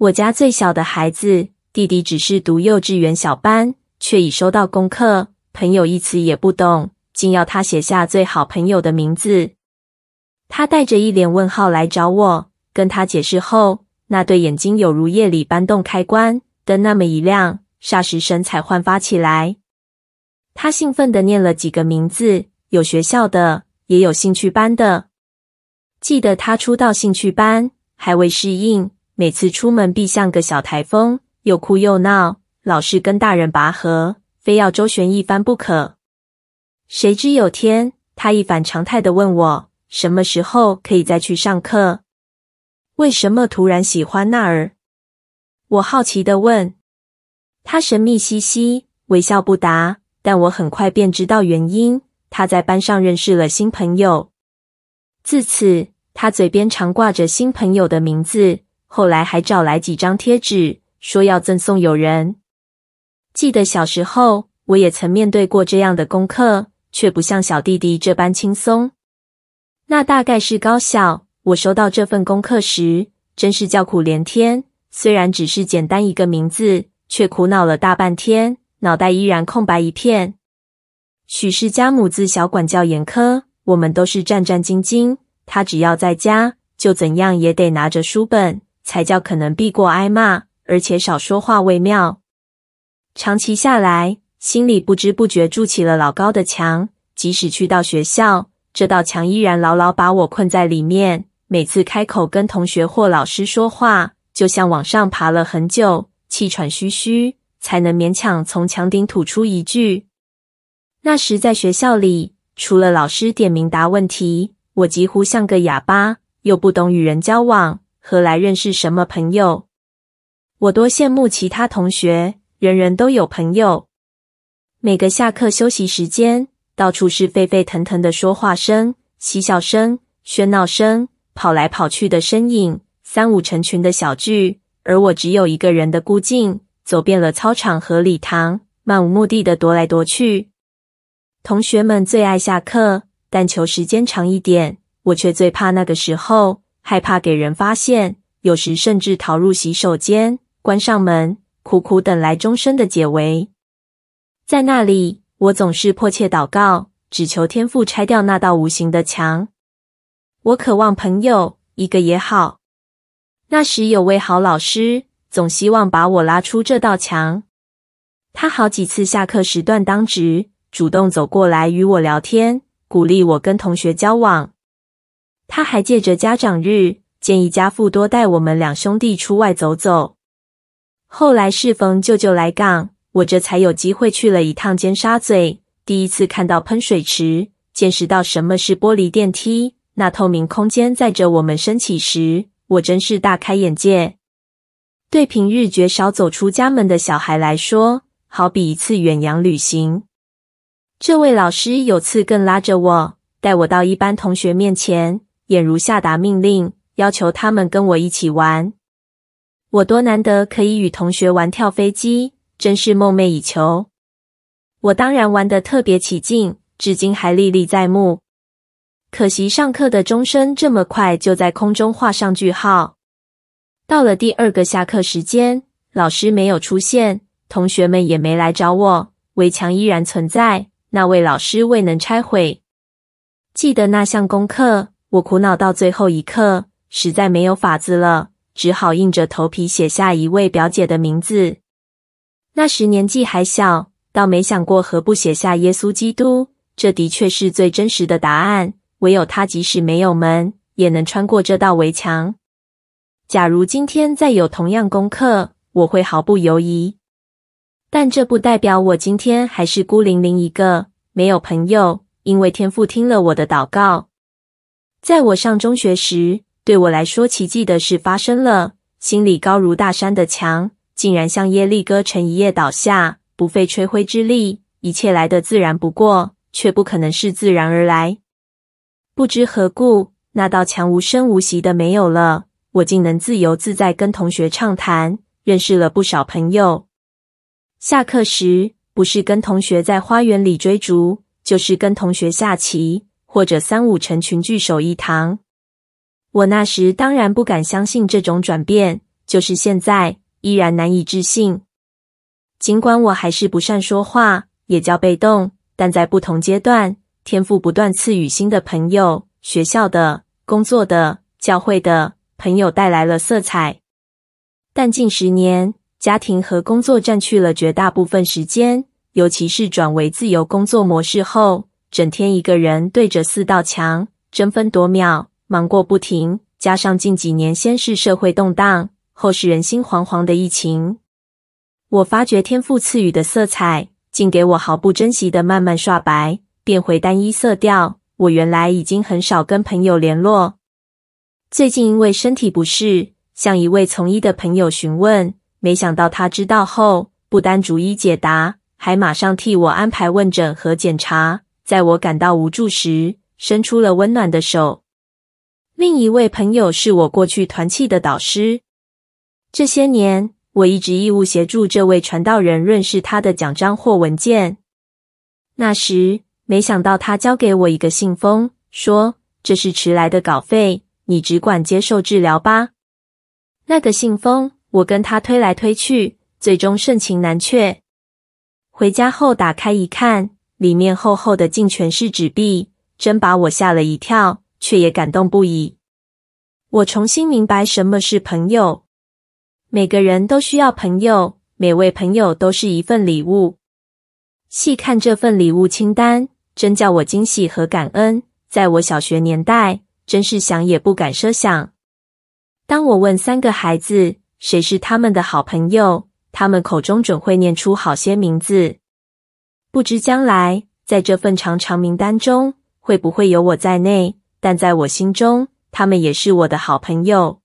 我家最小的孩子弟弟只是读幼稚园小班，却已收到功课，朋友一词也不懂，竟要他写下最好朋友的名字。他带着一脸问号来找我，跟他解释后，那对眼睛有如夜里搬动开关，灯那么一亮，霎时神采焕发起来。他兴奋地念了几个名字，有学校的，也有兴趣班的。记得他初到兴趣班，还未适应。每次出门必像个小台风，又哭又闹，老是跟大人拔河，非要周旋一番不可。谁知有天，他一反常态的问我，什么时候可以再去上课？为什么突然喜欢那儿？我好奇的问。他神秘兮兮，微笑不答。但我很快便知道原因，他在班上认识了新朋友。自此，他嘴边常挂着新朋友的名字。后来还找来几张贴纸，说要赠送友人。记得小时候，我也曾面对过这样的功课，却不像小弟弟这般轻松。那大概是高小，我收到这份功课时，真是叫苦连天。虽然只是简单一个名字，却苦恼了大半天，脑袋依然空白一片。许是家母自小管教严苛，我们都是战战兢兢。他只要在家，就怎样也得拿着书本。才叫可能避过挨骂，而且少说话为妙。长期下来，心里不知不觉筑起了老高的墙。即使去到学校，这道墙依然牢牢把我困在里面。每次开口跟同学或老师说话，就像往上爬了很久，气喘吁吁，才能勉强从墙顶吐出一句。那时在学校里，除了老师点名答问题，我几乎像个哑巴，又不懂与人交往。何来认识什么朋友？我多羡慕其他同学，人人都有朋友。每个下课休息时间，到处是沸沸腾腾的说话声、嬉笑声、喧闹声，跑来跑去的身影，三五成群的小聚。而我只有一个人的孤静，走遍了操场和礼堂，漫无目的的踱来踱去。同学们最爱下课，但求时间长一点。我却最怕那个时候。害怕给人发现，有时甚至逃入洗手间，关上门，苦苦等来钟声的解围。在那里，我总是迫切祷告，只求天父拆掉那道无形的墙。我渴望朋友，一个也好。那时有位好老师，总希望把我拉出这道墙。他好几次下课时段当值，主动走过来与我聊天，鼓励我跟同学交往。他还借着家长日，建议家父多带我们两兄弟出外走走。后来适逢舅舅来港，我这才有机会去了一趟尖沙咀，第一次看到喷水池，见识到什么是玻璃电梯，那透明空间载着我们升起时，我真是大开眼界。对平日绝少走出家门的小孩来说，好比一次远洋旅行。这位老师有次更拉着我，带我到一班同学面前。俨如下达命令，要求他们跟我一起玩。我多难得可以与同学玩跳飞机，真是梦寐以求。我当然玩得特别起劲，至今还历历在目。可惜上课的钟声这么快就在空中画上句号。到了第二个下课时间，老师没有出现，同学们也没来找我，围墙依然存在，那位老师未能拆毁。记得那项功课。我苦恼到最后一刻，实在没有法子了，只好硬着头皮写下一位表姐的名字。那时年纪还小，倒没想过何不写下耶稣基督。这的确是最真实的答案。唯有他，即使没有门，也能穿过这道围墙。假如今天再有同样功课，我会毫不犹豫。但这不代表我今天还是孤零零一个，没有朋友。因为天父听了我的祷告。在我上中学时，对我来说奇迹的事发生了。心里高如大山的墙，竟然像耶利哥城一夜倒下，不费吹灰之力。一切来得自然不过，却不可能是自然而来。不知何故，那道墙无声无息的没有了，我竟能自由自在跟同学畅谈，认识了不少朋友。下课时，不是跟同学在花园里追逐，就是跟同学下棋。或者三五成群聚首一堂，我那时当然不敢相信这种转变，就是现在，依然难以置信。尽管我还是不善说话，也较被动，但在不同阶段，天赋不断赐予新的朋友、学校的、工作的、教会的朋友带来了色彩。但近十年，家庭和工作占据了绝大部分时间，尤其是转为自由工作模式后，整天一个人对着四道墙，争分夺秒，忙过不停。加上近几年先是社会动荡，后是人心惶惶的疫情，我发觉天赋赐予的色彩，竟给我毫不珍惜的慢慢刷白，变回单一色调。我原来已经很少跟朋友联络，最近因为身体不适。向一位从医的朋友询问，没想到他知道后，不单逐一解答，还马上替我安排问诊和检查。在我感到无助时，伸出了温暖的手。另一位朋友是我过去团契的导师，这些年我一直义务协助这位传道人润饰他的奖章或文件。那时，没想到他交给我一个信封，说：“这是迟来的稿费，你只管接受治疗吧。”那个信封，我跟他推来推去，最终盛情难却。回家后打开一看，里面厚厚的竟全是纸币，真把我吓了一跳，却也感动不已。我重新明白什么是朋友。每个人都需要朋友，每位朋友都是一份礼物。细看这份礼物清单，真叫我惊喜和感恩。在我小学年代，真是想也不敢设想。当我问三个孩子谁是他们的好朋友，他们口中准会念出好些名字。不知将来在这份长长名单中会不会有我在内，但在我心中，他们也是我的好朋友。